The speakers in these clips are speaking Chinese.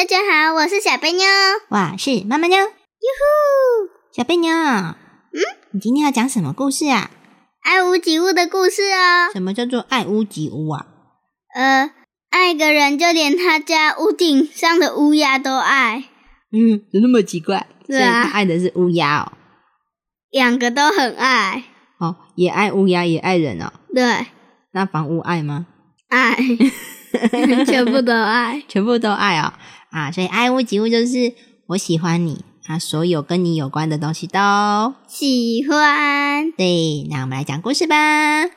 大家好，我是小贝妞，我是妈妈妞。哟呼，小贝妞，嗯，你今天要讲什么故事啊？爱屋及乌的故事哦。什么叫做爱屋及乌啊？呃，爱一个人就连他家屋顶上的乌鸦都爱。嗯，有那么奇怪？对啊他爱的是乌鸦哦。两个都很爱。哦，也爱乌鸦，也爱人哦。对，那房屋爱吗？爱，全部都爱。全部都爱哦。啊，所以爱屋及乌就是我喜欢你啊，所有跟你有关的东西都喜欢。对。那我们来讲故事吧。好，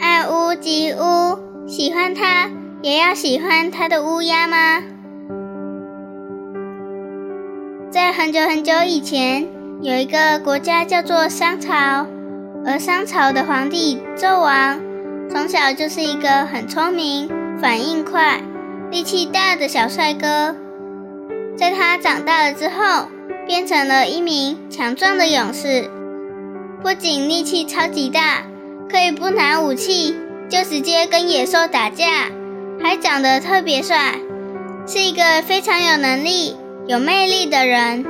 爱屋及乌，喜欢它也要喜欢它的乌鸦吗？在很久很久以前，有一个国家叫做商朝，而商朝的皇帝纣王从小就是一个很聪明、反应快、力气大的小帅哥。在他长大了之后，变成了一名强壮的勇士，不仅力气超级大，可以不拿武器就直接跟野兽打架，还长得特别帅，是一个非常有能力、有魅力的人。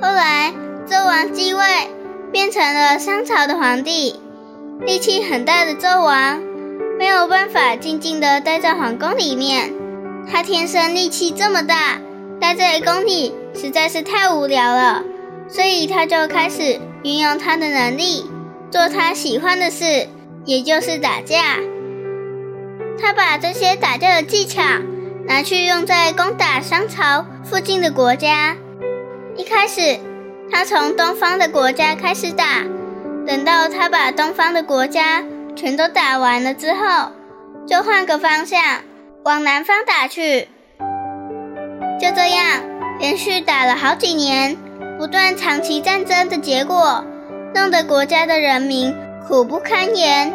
后来，纣王继位，变成了商朝的皇帝。力气很大的纣王没有办法静静地待在皇宫里面，他天生力气这么大。待在宫里实在是太无聊了，所以他就开始运用他的能力，做他喜欢的事，也就是打架。他把这些打架的技巧拿去用在攻打商朝附近的国家。一开始，他从东方的国家开始打，等到他把东方的国家全都打完了之后，就换个方向往南方打去。就这样，连续打了好几年，不断长期战争的结果，弄得国家的人民苦不堪言。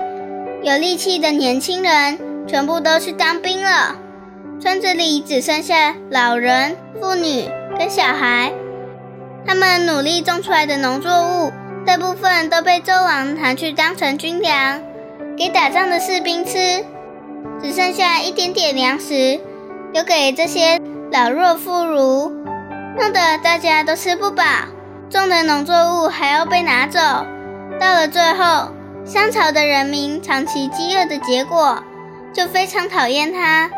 有力气的年轻人全部都去当兵了，村子里只剩下老人、妇女跟小孩。他们努力种出来的农作物，大部分都被纣王拿去当成军粮，给打仗的士兵吃，只剩下一点点粮食，留给这些。老弱妇孺，弄得大家都吃不饱，种的农作物还要被拿走。到了最后，商朝的人民长期饥饿的结果，就非常讨厌他。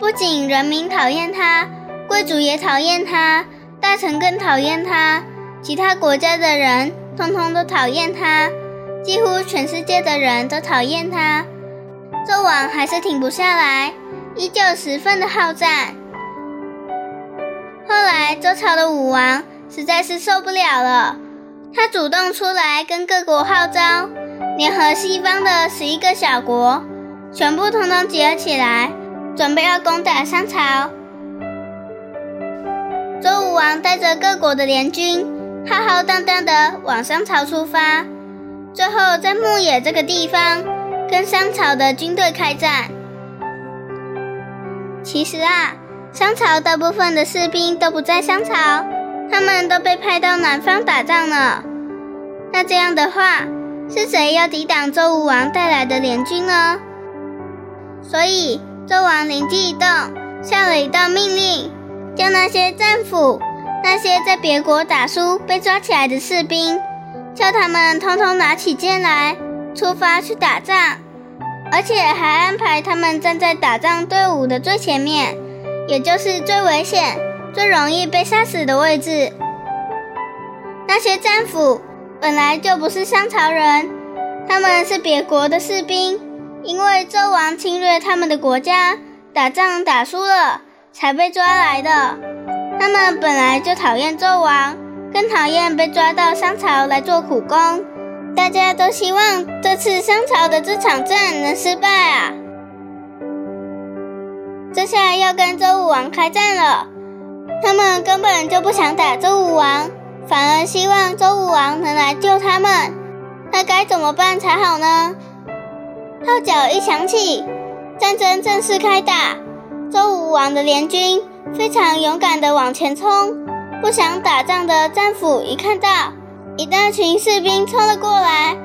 不仅人民讨厌他，贵族也讨厌他，大臣更讨厌他，其他国家的人通通都讨厌他，几乎全世界的人都讨厌他。纣王还是停不下来，依旧十分的好战。后来，周朝的武王实在是受不了了，他主动出来跟各国号召，联合西方的十一个小国，全部统统结合起来，准备要攻打商朝。周武王带着各国的联军，浩浩荡荡的往商朝出发，最后在牧野这个地方跟商朝的军队开战。其实啊。商朝大部分的士兵都不在商朝，他们都被派到南方打仗了。那这样的话，是谁要抵挡周武王带来的联军呢？所以周王灵机一动，下了一道命令，叫那些战俘、那些在别国打输被抓起来的士兵，叫他们通通拿起剑来，出发去打仗，而且还安排他们站在打仗队伍的最前面。也就是最危险、最容易被杀死的位置。那些战俘本来就不是商朝人，他们是别国的士兵，因为纣王侵略他们的国家，打仗打输了，才被抓来的。他们本来就讨厌纣王，更讨厌被抓到商朝来做苦工，大家都希望这次商朝的这场战能失败啊！这下要跟周武王开战了，他们根本就不想打周武王，反而希望周武王能来救他们。那该怎么办才好呢？号角一响起，战争正式开打。周武王的联军非常勇敢地往前冲，不想打仗的战俘一看到一大群士兵冲了过来，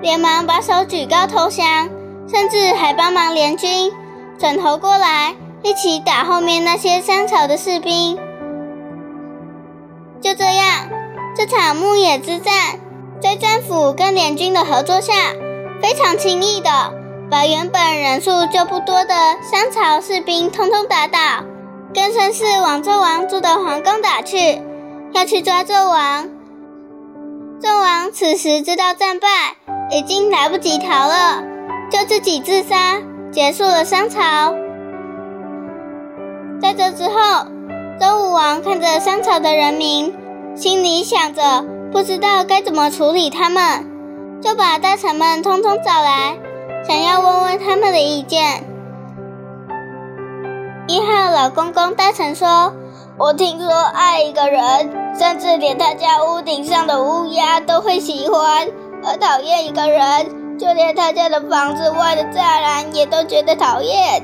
连忙把手举高投降，甚至还帮忙联军转头过来。一起打后面那些商朝的士兵。就这样，这场牧野之战，在战俘跟联军的合作下，非常轻易的把原本人数就不多的商朝士兵通通打倒，更甚是往纣王住的皇宫打去，要去抓纣王。纣王此时知道战败，已经来不及逃了，就自己自杀，结束了商朝。在这之后，周武王看着商朝的人民，心里想着不知道该怎么处理他们，就把大臣们通通找来，想要问问他们的意见。一号老公公大臣说：“我听说爱一个人，甚至连他家屋顶上的乌鸦都会喜欢；而讨厌一个人，就连他家的房子外的栅栏也都觉得讨厌。”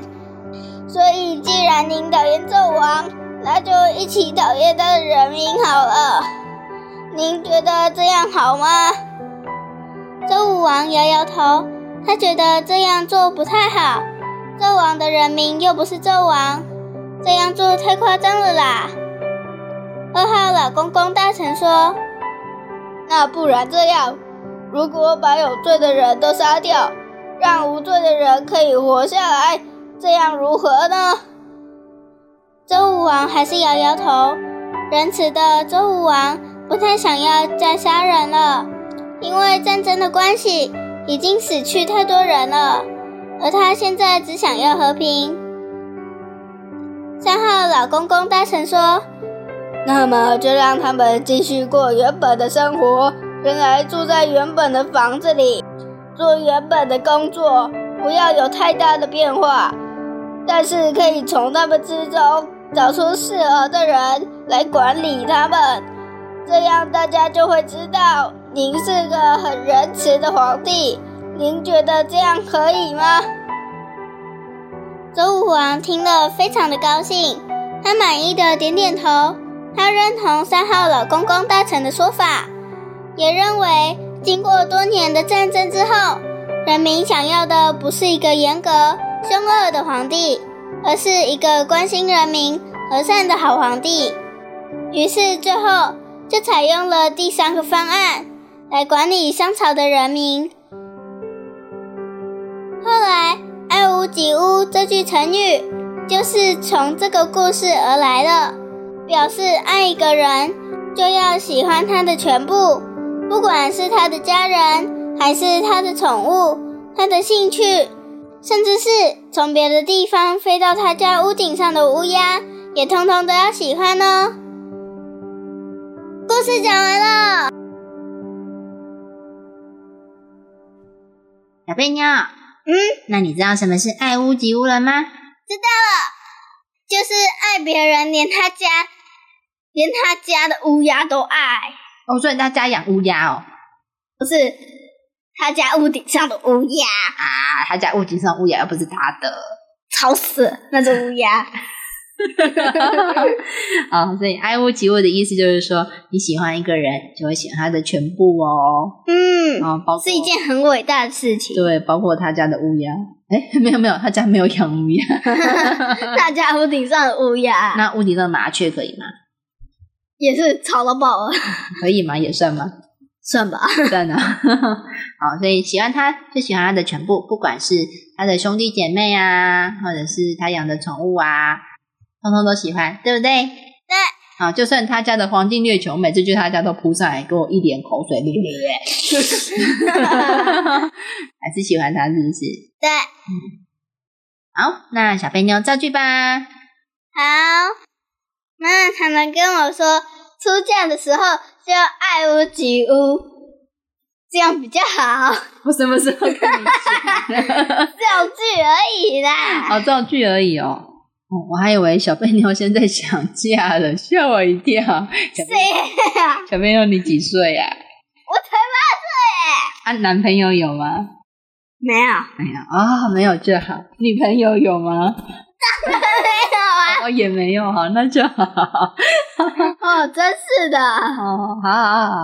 所以，既然您讨厌纣王，那就一起讨厌他的人民好了。您觉得这样好吗？周武王摇摇头，他觉得这样做不太好。纣王的人民又不是纣王，这样做太夸张了啦。二号老公公大臣说：“那不然这样，如果把有罪的人都杀掉，让无罪的人可以活下来。”这样如何呢？周武王还是摇摇头。仁慈的周武王不太想要再杀人了，因为战争的关系，已经死去太多人了。而他现在只想要和平。三号老公公大臣说：“那么就让他们继续过原本的生活，原来住在原本的房子里，做原本的工作，不要有太大的变化。”但是可以从他们之中找出适合的人来管理他们，这样大家就会知道您是个很仁慈的皇帝。您觉得这样可以吗？周武王听了非常的高兴，他满意的点点头，他认同三号老公公大臣的说法，也认为经过多年的战争之后，人民想要的不是一个严格。凶恶的皇帝，而是一个关心人民、和善的好皇帝。于是最后就采用了第三个方案来管理商朝的人民。后来“爱屋及乌”这句成语就是从这个故事而来的，表示爱一个人就要喜欢他的全部，不管是他的家人，还是他的宠物，他的兴趣。甚至是从别的地方飞到他家屋顶上的乌鸦，也通通都要喜欢哦。故事讲完了，小贝妞，嗯，那你知道什么是爱屋及乌了吗？知道了，就是爱别人，连他家，连他家的乌鸦都爱。哦，所以他家养乌鸦哦？不是。他家屋顶上的乌鸦啊，他家屋顶上乌鸦又不是他的，吵死那只乌鸦。哦，所以爱屋及乌的意思就是说，你喜欢一个人，就会喜欢他的全部哦。嗯，啊哦，是一件很伟大的事情。对，包括他家的乌鸦。哎，没有没有，他家没有养乌鸦。他家屋顶上的乌鸦。那屋顶上的麻雀可以吗？也是吵到爆了。可以吗？也算吗？算吧，算了。好，所以喜欢他就喜欢他的全部，不管是他的兄弟姐妹啊，或者是他养的宠物啊，通通都喜欢，对不对？对。好，就算他家的黄金猎球，每次去他家都扑上来，给我一脸口水，咧咧 还是喜欢他，是不是？对。好，那小肥妞造句吧。好，那他们跟我说，出嫁的时候。就爱屋及乌，这样比较好。我什么时候跟你讲？造句而已啦。哦，造句而已哦。哦，我还以为小笨妞现在想嫁了，吓我一跳。小谁呀？小贝妞，你几岁呀、我才八岁啊？男朋友有吗？没有，没有啊、没有就好。女朋友有吗？没有啊。哦，也没有，哈，那就好。哦，真是的。哦，好好好好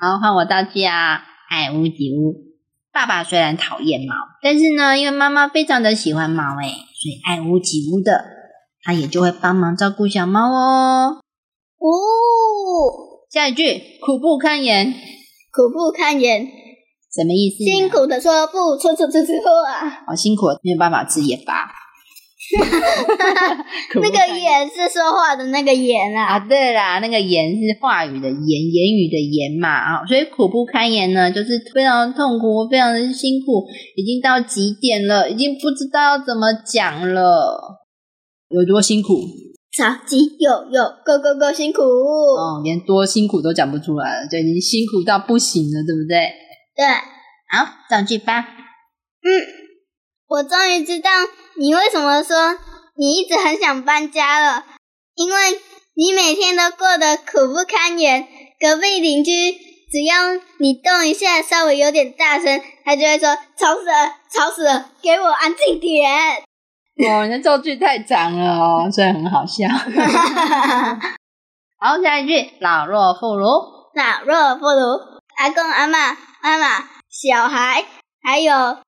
好，好换我道具啊！爱屋及乌。爸爸虽然讨厌猫，但是呢，因为妈妈非常的喜欢猫，诶，所以爱屋及乌的，他也就会帮忙照顾小猫哦。哦，下一句，苦不堪言，苦不堪言，什么意思？辛，苦的说不出出出出啊。好辛苦，没有办法吃盐巴。苦不那个堪言言是说话的那个言啊，啊。对啦，那个言是话语的言，言语的言嘛啊，所以苦不堪言呢，就是非常痛苦，非常的辛苦，已经到极点了，已经不知道要怎么讲了，有多辛苦超级有有够够够辛苦。哦，连多辛苦都讲不出来了，就已经辛苦到不行了，对不对？对，好，造句吧。嗯我终于知道你为什么说你一直很想搬家了，因为你每天都过得苦不堪言。隔壁邻居只要你动一下，稍微有点大声，他就会说吵死了，吵死了，给我安静点。哦，你的造句太长了哦，所以很好笑。好，下一句，老弱妇孺。老弱妇孺，阿公阿妈、妈妈、小孩，还有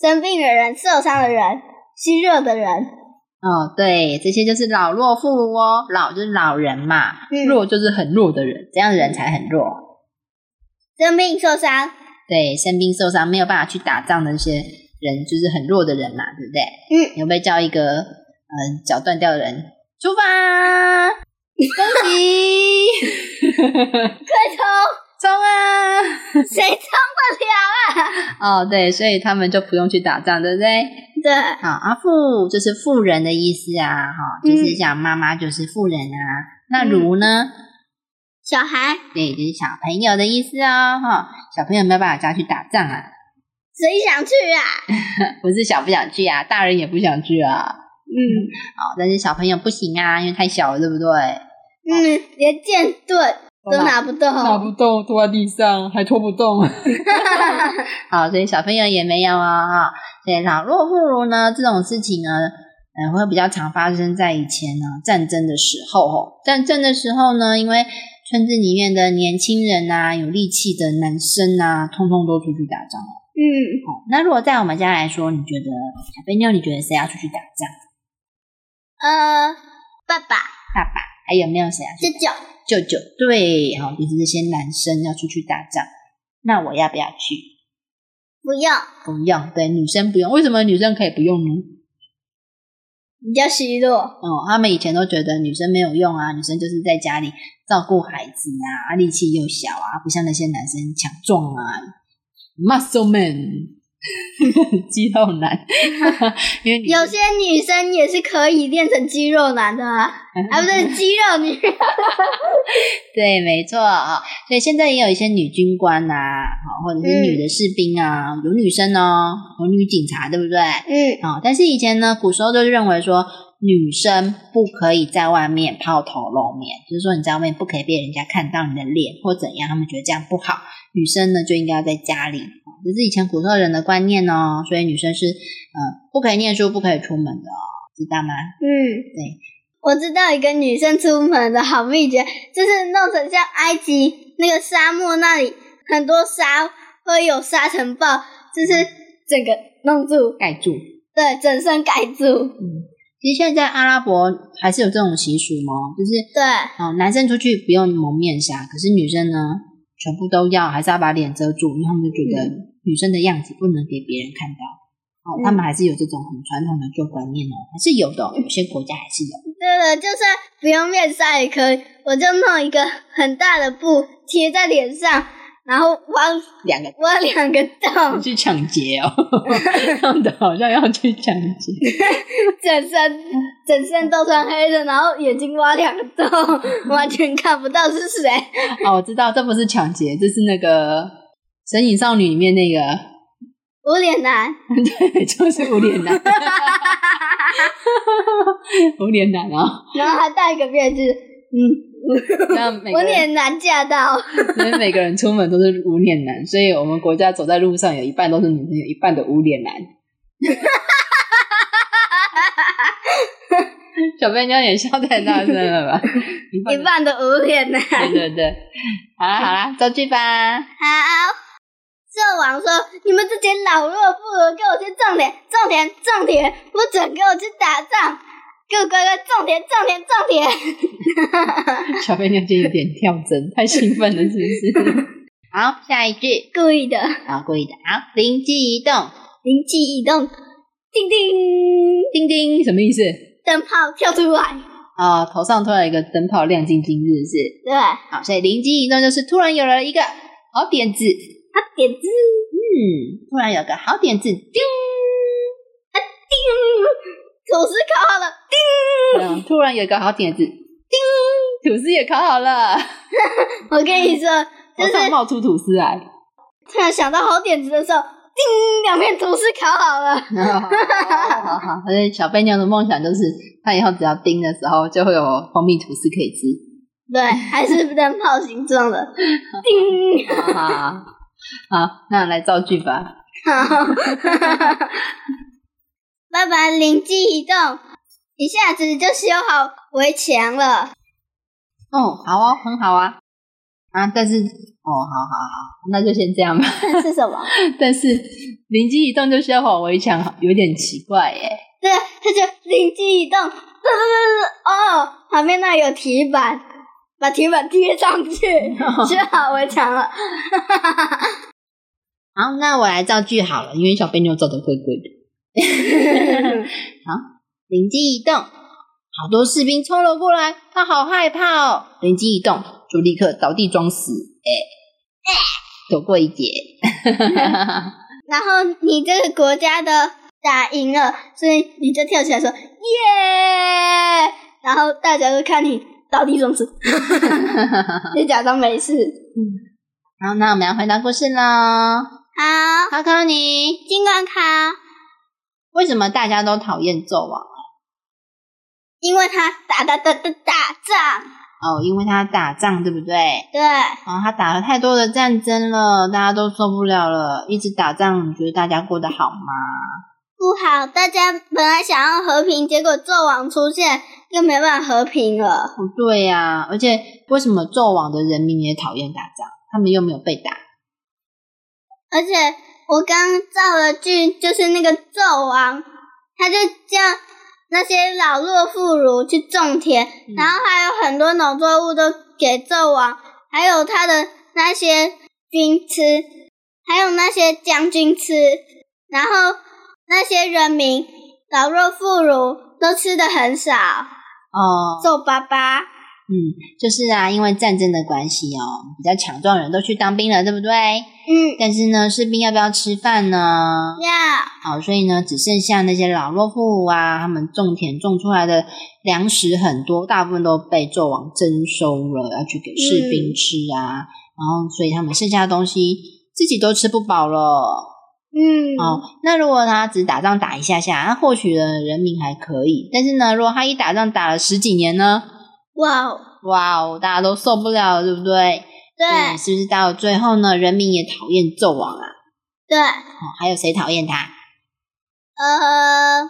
生病的人、受伤的人、虚弱的人。哦，对，这些就是老弱妇孺哦。老就是老人嘛，嗯弱就是很弱的人，这样的人才很弱。生病受伤，对，生病受伤没有办法去打仗的那些人，就是很弱的人嘛，对不对？嗯，你会不会叫一个嗯脚断掉的人出发？恭喜，快冲！冲啊！谁 冲得了啊？哦，对，所以他们就不用去打仗，对不对？对，好，阿富就是富人的意思啊，哈、嗯就是讲妈妈就是富人啊。那如呢？小孩对，就是小朋友的意思哦，哈，小朋友没有办法叫去打仗啊，谁想去啊？不是想不想去啊，大人也不想去啊，嗯好，但是小朋友不行啊，因为太小了，对不对？嗯，连剑盾都拿不动。拿不动，拖在地上还拖不动。好，所以小朋友也没有啊、哈，所以老弱妇孺呢这种事情呢，嗯、会比较常发生在以前呢战争的时候哦。战争的时候呢，因为村子里面的年轻人啊，有力气的男生啊，通通都出去打仗了。嗯，哦，那如果在我们家来说，你觉得小肥妞，你觉得谁要出去打仗？呃，爸爸、爸爸，还有没有谁啊舅舅，舅舅，对，好、就是这些男生要出去打仗。那我要不要去？不用，不用，对，女生不用。为什么女生可以不用呢？比较虚弱。哦，他们以前都觉得女生没有用啊，女生就是在家里照顾孩子啊，力气又小啊，不像那些男生强壮啊，muscle man，肌肉男。因为有些女生也是可以练成肌肉男的啊，啊不是肌肉女。对，没错啊、所以现在也有一些女军官呐、好，或者是女的士兵啊，有女生哦，有女警察，对不对？嗯啊、但是以前呢，古时候就认为说，女生不可以在外面抛头露面，就是说你在外面不可以被人家看到你的脸或怎样，他们觉得这样不好。女生呢就应该要在家里，哦这是以前古时候人的观念哦。所以女生是呃不可以念书，不可以出门的哦，知道吗？嗯，对。我知道一个女生出门的好秘诀，就是弄成像埃及那个沙漠那里很多沙，会有沙尘暴，就是整个弄住，盖住。对，整身盖住。嗯，其实现在阿拉伯还是有这种习俗吗？就是对，哦，男生出去不用蒙面纱，可是女生呢，全部都要，还是要把脸遮住，因为他们就觉得女生的样子不能给别人看到。哦，他们还是有这种很传统的旧观念哦，还是有的哦、有些国家还是有。对了，就算不用面纱也可以，我就弄一个很大的布贴在脸上，然后挖两个挖两个洞，去抢劫哦，弄得好像要去抢劫。整身整身都穿黑的，然后眼睛挖两个洞，完全看不到是谁。哦，我知道，这不是抢劫，这是那个神隐少女里面那个。无脸男，对，就是无脸男，无脸男啊，然后还戴一个辫子，嗯，那每个人无脸男驾到，因为每个人出门都是无脸男，所以我们国家走在路上有一半都是女生，有一半的无脸男。小贝妞也笑太大声了吧？一半的无脸男。对对对，好啦好啦，造句吧。好，纣王说：“你们这些老弱妇孺，给我去种田，种田，种田，不准给我去打仗，给我乖乖种田，种田，种田。小飞妞今天有点跳针，太兴奋了，是不是？好，下一句，”故意的，好，故意的，好，灵机一动，灵机一动，叮叮，叮叮，什么意思？灯泡跳出来。啊、头上突然有一个灯泡亮晶晶，是不是？对，好，所以灵机一动就是突然有了一个好点子，好点子，嗯，突然有个好点子，叮，啊叮，总是考好了，嗯，突然有一个好点子，叮，吐司也烤好了，我跟你说，就头是冒出吐司来，突然想到好点子的时候，叮，两片吐司烤好了。好好好，所以小贝妞的梦想就是，她以后只要叮的时候，就会有蜂蜜吐司可以吃。对，还是灯泡形状的，叮。好，好，那来造句吧。好，爸爸灵机一动，一下子就修好围墙了。哦，好哦，很好啊。啊，但是，哦，好好好，那就先这样吧。是什么？但是灵机一动就修好围墙，有点奇怪耶。对，他就灵机一动，噔噔噔噔，哦，旁边那有铁板，把铁板贴上去，修好围墙了。好，那我来造句好了，因为小贝妞造的怪怪的。好，灵机一动，好多士兵冲了过来，他好害怕哦。灵机一动，就立刻倒地装死，哎、躲过一劫。然后你这个国家的打赢了，所以你就跳起来说耶，然后大家都看你倒地装死，你假装没事。好，那我们要回答故事喽。好，考考你，尽管考，为什么大家都讨厌纣王？因为他打打打打打仗，哦，因为他打仗，对不对？对，哦，他打了太多的战争了，大家都受不了了，一直打仗，你觉得大家过得好吗？不好。大家本来想要和平，结果纣王出现，又没办法和平了。哦，对呀、而且为什么纣王的人民也讨厌打仗？他们又没有被打。而且我刚造了句，就是那个纣王，他就叫那些老弱妇孺去种田，然后还有很多农作物都给纣王，还有他的那些军吃，还有那些将军吃，然后那些人民老弱妇孺都吃的很少，哦，皱巴巴。嗯，就是啊，因为战争的关系哦，比较强壮的人都去当兵了，对不对？嗯，但是呢，士兵要不要吃饭呢？要好，所以呢，只剩下那些老弱妇孺啊，他们种田种出来的粮食很多，大部分都被纣王征收了，要去给士兵吃啊。然后，所以他们剩下的东西自己都吃不饱了。嗯，哦，那如果他只打仗打一下下，那或许呢人民还可以。但是呢，如果他一打仗打了十几年呢，哇哦，哇哦，大家都受不了了，对不对？对嗯是不是到最后呢，人民也讨厌纣王啊？对，哦，还有谁讨厌他？呃，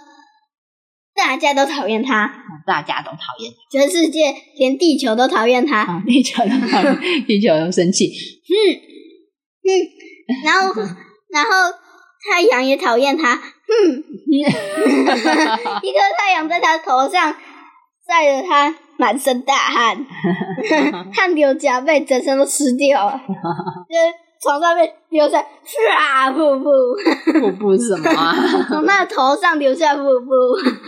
大家都讨厌他。哦大家都讨厌全世界连地球都讨厌他。地球都讨厌，地球都生气。嗯，然后然后太阳也讨厌他。嗯，一颗太阳在他头上晒得他满身大汗，汗流浃背，整身都湿掉了，就是床上面流下唰瀑布，瀑布是什么啊？从他的头上流下瀑布，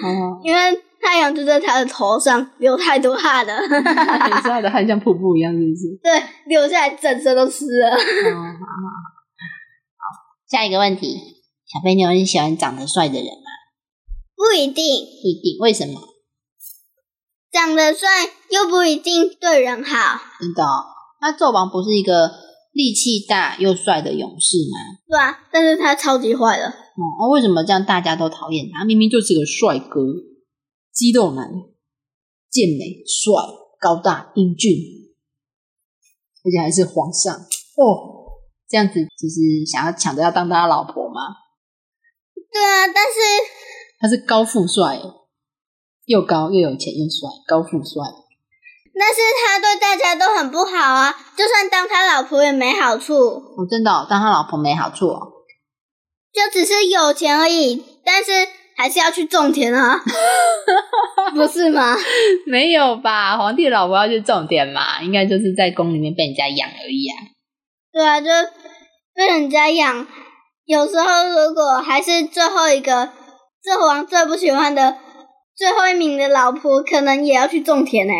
哦，因为太阳就在他的头上流太多汗了，你说他的汗像瀑布一样，是不是？对，流下来整身都湿了。好。下一个问题，小肥牛，你喜欢长得帅的人吗？不一定，不一定，为什么？长得帅又不一定对人好。真的、哦？那纣王不是一个力气大又帅的勇士吗？对啊，但是他超级坏的。哦，那为什么这样大家都讨厌他？明明就是个帅哥，肌肉男，健美、帅、高大、英俊，而且还是皇上哦。这样子就是想要抢着要当他老婆吗？对啊，但是他是高富帅，又高又有钱又帅，高富帅。但是他对大家都很不好啊，就算当他老婆也没好处。哦，真的、哦，当他老婆没好处哦。就只是有钱而已，但是还是要去种田啊，不是吗？没有吧？皇帝老婆要去种田嘛？应该就是在宫里面被人家养而已啊。对啊，就被人家养。有时候如果还是最后一个纣王最不喜欢的最后一名的老婆，可能也要去种田呢、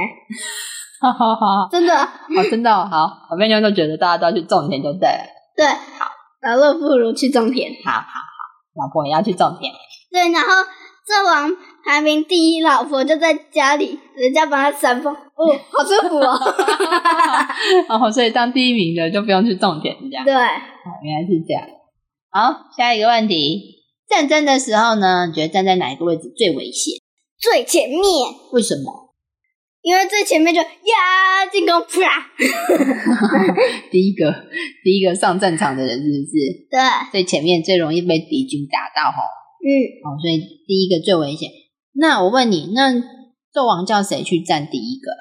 哈哈哈！真的。哦，真的哦、好，小朋友都觉得大家都要去种田就对了。对，好，老乐不如去种田。好好好，老婆也要去种田。对，然后纣王排名第一，老婆就在家里，人家帮他扇风，哦，好舒服哦。哦，所以当第一名的就不用去种田，这样。对，哦，原来是这样。好，下一个问题，战争的时候呢，你觉得站在哪一个位置最危险？最前面，为什么？因为最前面就呀进攻，啪，第一个，第一个上战场的人是不是对，最前面最容易被敌军打到？吼，嗯，哦，所以第一个最危险。那我问你，那纣王叫谁去站第一个？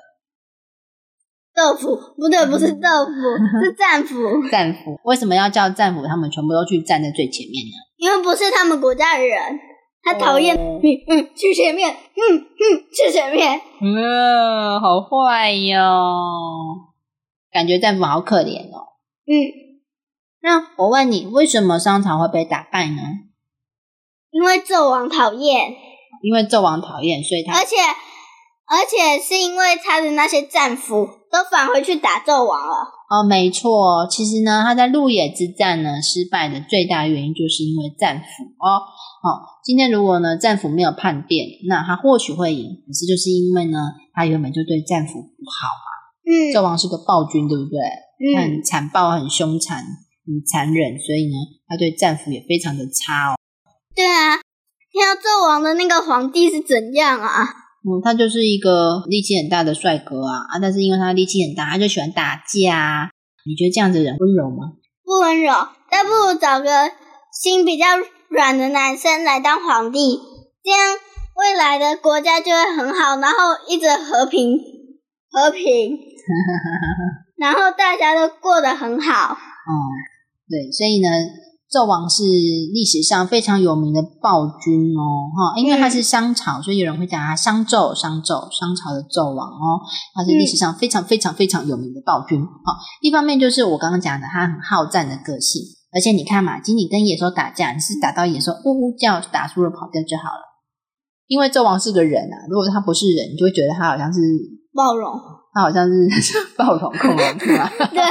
豆腐不对，不是豆腐，是战俘，战俘？为什么要叫战俘？他们全部都去站在最前面呢？因为不是他们国家的人，他讨厌哦你，嗯，去前面，嗯嗯，去前面，嗯，好坏哟，感觉战俘好可怜哦。嗯，那我问你，为什么商朝会被打败呢？因为纣王讨厌，因为纣王讨厌，所以他而且而且是因为他的那些战俘都返回去打纣王了，哦，没错。其实呢，他在鹿野之战呢失败的最大原因，就是因为战俘哦。哦，今天如果呢战俘没有叛变，那他或许会赢。可是就是因为呢，他原本就对战俘不好嘛。嗯纣王是个暴君，对不对？嗯，很残暴、很凶残、很残忍，所以呢，他对战俘也非常的差哦。对啊，听到纣王的那个皇帝是怎样啊？嗯，他就是一个力气很大的帅哥啊啊！但是因为他力气很大，他就喜欢打架啊。你觉得这样子的人温柔吗？不温柔，倒不如找个心比较软的男生来当皇帝，这样未来的国家就会很好，然后一直和平和平，然后大家都过得很好。嗯，对，所以呢，纣王是历史上非常有名的暴君哦，哈，因为他是商朝，所以有人会叫他商纣，商纣，商朝的纣王哦，他是历史上非常非常非常有名的暴君。好、一方面就是我刚刚讲的，他很好战的个性，而且你看嘛，仅仅跟野兽打架，你是打到野兽呜呜叫，打输了跑掉就好了。因为纣王是个人啊，如果他不是人，你就会觉得他好像是 暴龙，他好像是 暴龙恐龙是吗？对，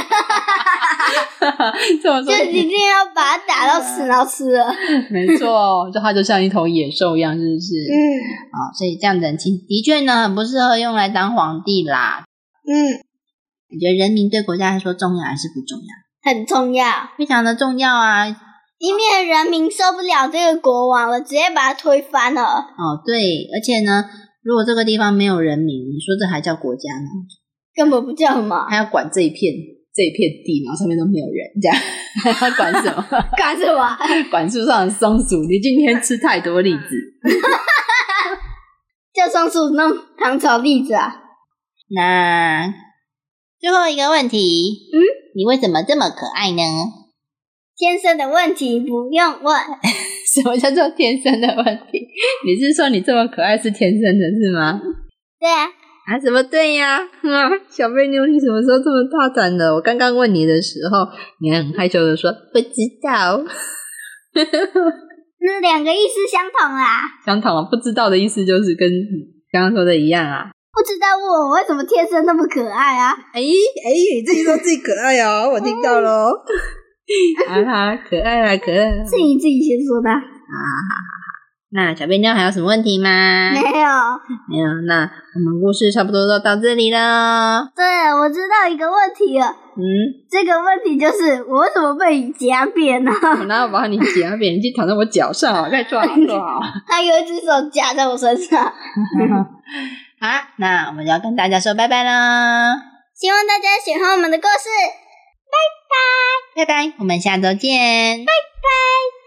这么说就一定要把他打到死，然后吃了。没错，就他就像一头野兽一样，是不是？嗯啊、所以这样的人情的确呢，很不适合用来当皇帝啦。嗯，你觉得人民对国家来说重要还是不重要？很重要，非常的重要啊！以免人民受不了这个国王了，直接把他推翻了。哦，对，而且呢，如果这个地方没有人民，你说这还叫国家吗？根本不叫嘛，还要管这一片这一片地，然后上面都没有人，这样还要 管什么？管什么？管树上的松鼠？你今天吃太多栗子。叫松鼠弄糖炒栗子啊？那最后一个问题，嗯，你为什么这么可爱呢？天生的问题不用问。什么叫做天生的问题？你是说你这么可爱是天生的，是吗？对啊，啊，什么对呀？啊，小贝妞，你什么时候这么大胆的？我刚刚问你的时候，你还很害羞的说不知道。那两个意思相同啦。相同啊，不知道的意思就是跟你刚刚说的一样啊。不知道问我为什么天生那么可爱啊？哎哎，你自己说自己可爱哦，我听到喽。哈哈，可爱啦，可爱啦。是你自己先说的啊。那小便妞还有什么问题吗？没有。没有。那我们故事差不多就到这里了。对，我知道一个问题了。嗯，这个问题就是我为什么被你夹扁呢？我哪有把你夹扁？你去躺在我脚上啊！快坐好，坐好。他有一只手夹在我身上。好，那我们就要跟大家说拜拜啦！希望大家喜欢我们的故事。拜拜，拜拜，我们下周见。拜拜。